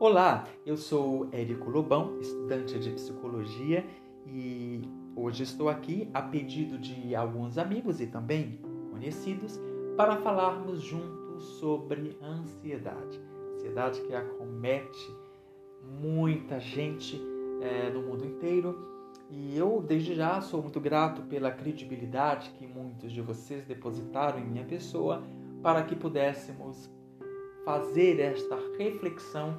Olá, eu sou Érico Lobão, estudante de psicologia e hoje estou aqui a pedido de alguns amigos e também conhecidos para falarmos juntos sobre ansiedade. Ansiedade que acomete muita gente é, no mundo inteiro e eu desde já sou muito grato pela credibilidade que muitos de vocês depositaram em minha pessoa para que pudéssemos fazer esta reflexão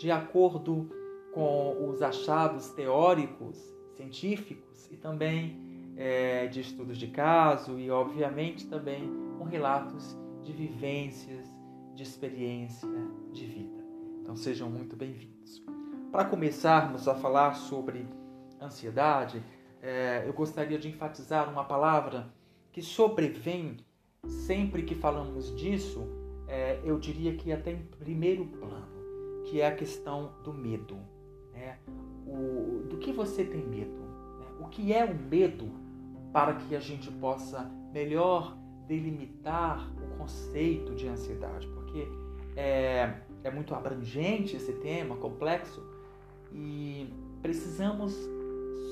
de acordo com os achados teóricos, científicos e também é, de estudos de caso e, obviamente, também com relatos de vivências, de experiência de vida. Então, sejam muito bem-vindos. Para começarmos a falar sobre ansiedade, é, eu gostaria de enfatizar uma palavra que sobrevém sempre que falamos disso, é, eu diria que até em primeiro plano que é a questão do medo. Né? O, do que você tem medo? Né? O que é o medo para que a gente possa melhor delimitar o conceito de ansiedade? Porque é, é muito abrangente esse tema, complexo, e precisamos,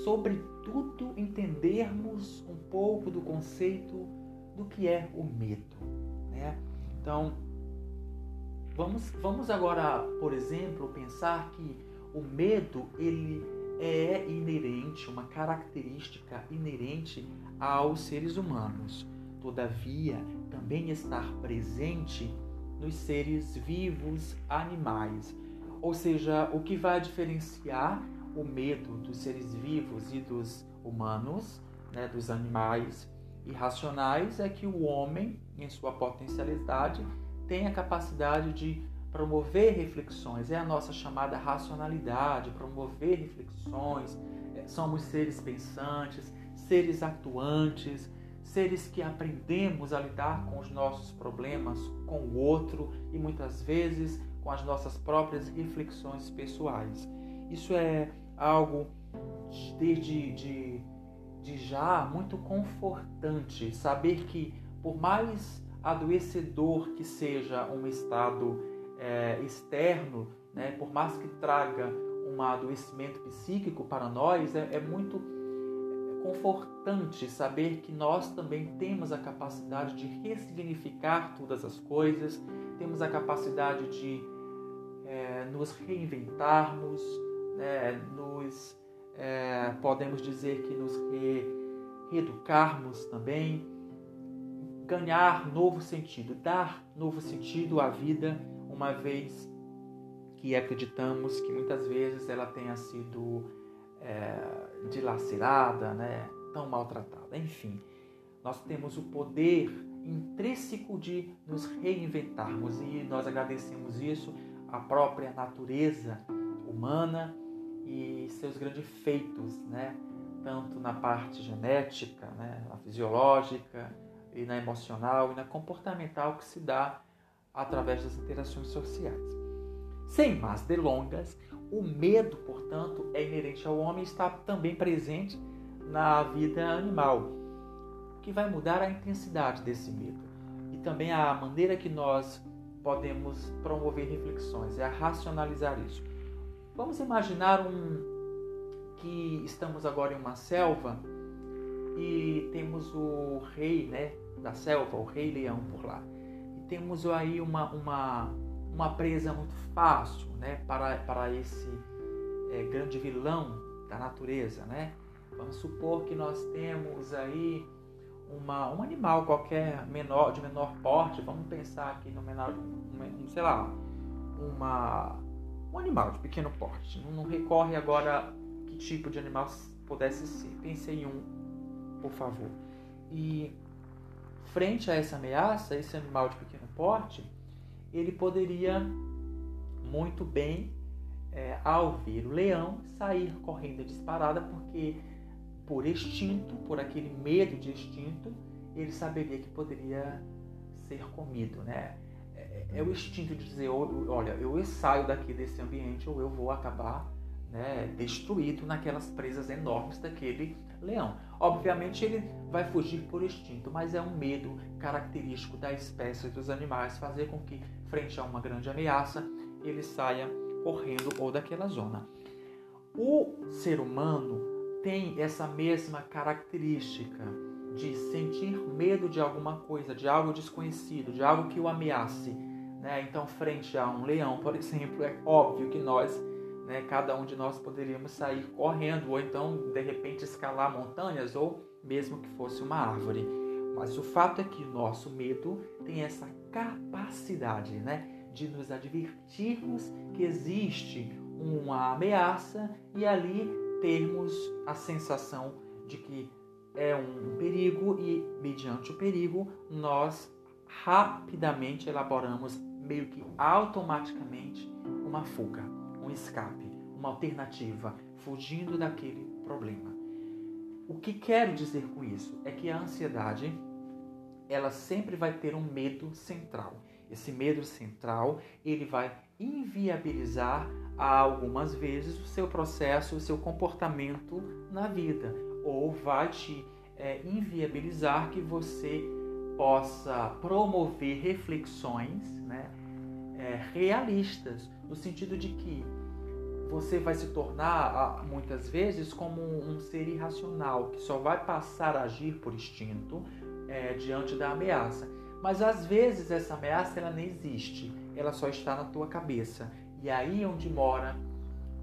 sobretudo, entendermos um pouco do conceito do que é o medo. Né? Então, Vamos, vamos agora, por exemplo, pensar que o medo ele é inerente, uma característica inerente aos seres humanos. Todavia, também está presente nos seres vivos animais. Ou seja, o que vai diferenciar o medo dos seres vivos e dos humanos, né, dos animais irracionais, é que o homem, em sua potencialidade, tem a capacidade de promover reflexões, é a nossa chamada racionalidade, promover reflexões. É, somos seres pensantes, seres atuantes, seres que aprendemos a lidar com os nossos problemas, com o outro e muitas vezes com as nossas próprias reflexões pessoais. Isso é algo desde de, de já muito confortante, saber que por mais adoecedor que seja um estado é, externo, né, por mais que traga um adoecimento psíquico para nós, é, é muito confortante saber que nós também temos a capacidade de ressignificar todas as coisas, temos a capacidade de é, nos reinventarmos, né, nos é, podemos dizer que nos re, reeducarmos também ganhar novo sentido, dar novo sentido à vida, uma vez que acreditamos que muitas vezes ela tenha sido é, dilacerada, né, tão maltratada. Enfim, nós temos o poder intrínseco de nos reinventarmos e nós agradecemos isso à própria natureza humana e seus grandes feitos, né? tanto na parte genética, né? na fisiológica, e na emocional e na comportamental que se dá através das interações sociais. Sem mais delongas, o medo, portanto, é inerente ao homem e está também presente na vida animal, o que vai mudar a intensidade desse medo e também a maneira que nós podemos promover reflexões, é a racionalizar isso. Vamos imaginar um que estamos agora em uma selva e temos o rei, né, da selva, o rei leão por lá. E temos aí uma, uma, uma presa muito fácil né, para, para esse é, grande vilão da natureza. Né? Vamos supor que nós temos aí uma, um animal qualquer menor, de menor porte, vamos pensar aqui no menor, um, sei lá, uma, um animal de pequeno porte. Não, não recorre agora que tipo de animal pudesse ser. Pense em um, por favor. E frente a essa ameaça, esse animal de pequeno porte, ele poderia muito bem, é, ao ver o leão, sair correndo disparada, porque por instinto, por aquele medo de instinto, ele saberia que poderia ser comido, né? É, é o instinto de dizer, olha, eu saio daqui desse ambiente ou eu vou acabar né, destruído naquelas presas enormes daquele leão. Obviamente ele vai fugir por instinto, mas é um medo característico da espécie dos animais fazer com que, frente a uma grande ameaça, ele saia correndo ou daquela zona. O ser humano tem essa mesma característica de sentir medo de alguma coisa, de algo desconhecido, de algo que o ameace. Né? Então, frente a um leão, por exemplo, é óbvio que nós, né, cada um de nós poderíamos sair correndo, ou então, de repente, escalar montanhas, ou mesmo que fosse uma árvore. Mas o fato é que nosso medo tem essa capacidade né, de nos advertirmos que existe uma ameaça e ali termos a sensação de que é um perigo e, mediante o perigo, nós rapidamente elaboramos, meio que automaticamente, uma fuga, um escape, uma alternativa, fugindo daquele problema. O que quero dizer com isso é que a ansiedade ela sempre vai ter um medo central. Esse medo central ele vai inviabilizar algumas vezes o seu processo, o seu comportamento na vida, ou vai te é, inviabilizar que você possa promover reflexões né, é, realistas, no sentido de que você vai se tornar, muitas vezes, como um ser irracional, que só vai passar a agir por instinto é, diante da ameaça. Mas às vezes essa ameaça ela nem existe, ela só está na tua cabeça. E aí onde mora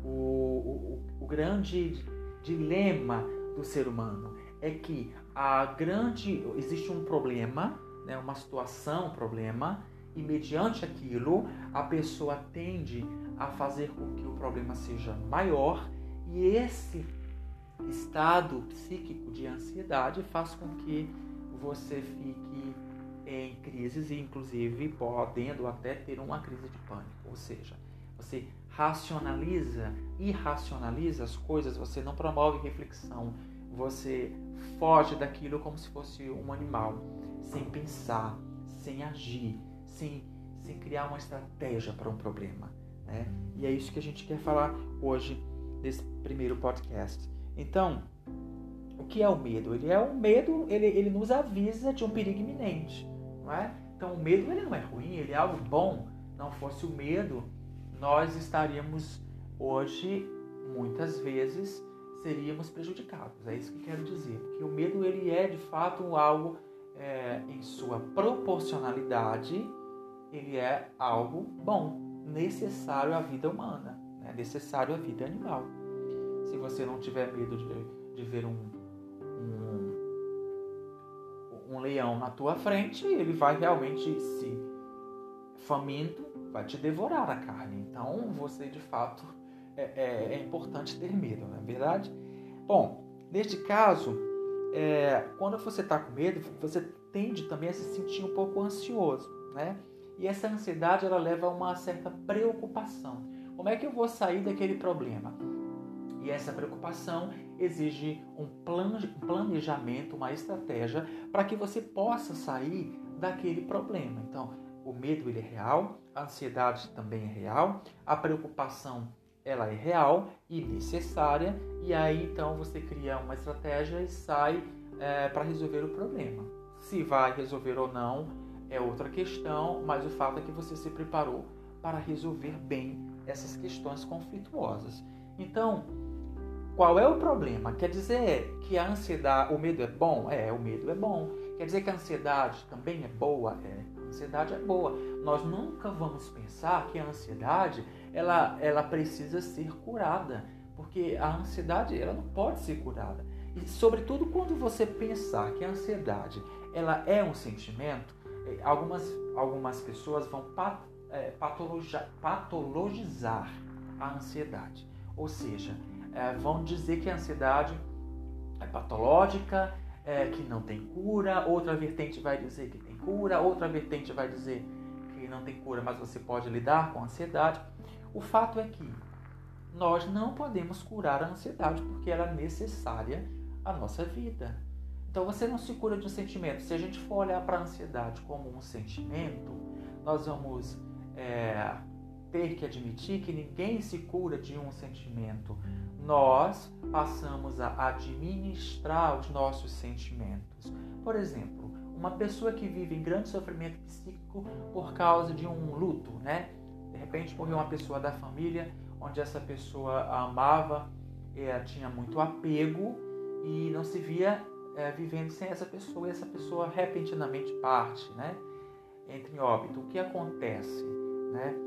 o, o, o grande dilema do ser humano é que a grande existe um problema, né, uma situação, um problema, e mediante aquilo a pessoa tende a fazer com que o problema seja maior e esse estado psíquico de ansiedade faz com que você fique em crises e inclusive podendo até ter uma crise de pânico, ou seja, você racionaliza, irracionaliza as coisas, você não promove reflexão, você foge daquilo como se fosse um animal, sem pensar, sem agir, sem, sem criar uma estratégia para um problema. Né? E é isso que a gente quer falar hoje nesse primeiro podcast. Então, o que é o medo? Ele é um medo, ele, ele nos avisa de um perigo iminente, não é? Então, o medo ele não é ruim, ele é algo bom. Não fosse o medo, nós estaríamos hoje, muitas vezes, seríamos prejudicados. É isso que quero dizer. Que o medo ele é de fato algo é, em sua proporcionalidade, ele é algo bom, necessário à vida humana, né? necessário à vida animal. Se você não tiver medo de, de ver um, um, um leão na tua frente, ele vai realmente se faminto vai te devorar a carne. Então você de fato é, é, é importante ter medo, não é verdade? Bom, neste caso, é, quando você está com medo, você tende também a se sentir um pouco ansioso, né? E essa ansiedade ela leva a uma certa preocupação. Como é que eu vou sair daquele problema? E essa preocupação exige um planejamento, uma estratégia para que você possa sair daquele problema. Então, o medo ele é real, a ansiedade também é real, a preocupação ela é real e necessária, e aí então você cria uma estratégia e sai é, para resolver o problema. Se vai resolver ou não é outra questão, mas o fato é que você se preparou para resolver bem essas questões conflituosas. Então, qual é o problema? Quer dizer que a ansiedade, o medo é bom? É, o medo é bom. Quer dizer que a ansiedade também é boa? É ansiedade é boa. Nós nunca vamos pensar que a ansiedade ela, ela precisa ser curada, porque a ansiedade ela não pode ser curada. E sobretudo quando você pensar que a ansiedade ela é um sentimento, algumas, algumas pessoas vão é, patologizar a ansiedade. Ou seja, é, vão dizer que a ansiedade é patológica, é, que não tem cura, outra vertente vai dizer que tem cura, outra vertente vai dizer que não tem cura, mas você pode lidar com a ansiedade. O fato é que nós não podemos curar a ansiedade porque ela é necessária à nossa vida. Então você não se cura de um sentimento. Se a gente for olhar para a ansiedade como um sentimento, nós vamos é, ter que admitir que ninguém se cura de um sentimento. Nós passamos a administrar os nossos sentimentos. Por exemplo, uma pessoa que vive em grande sofrimento psíquico por causa de um luto, né? De repente morreu uma pessoa da família, onde essa pessoa amava, é, tinha muito apego e não se via é, vivendo sem essa pessoa, e essa pessoa repentinamente parte, né? Entre em óbito. O que acontece, né?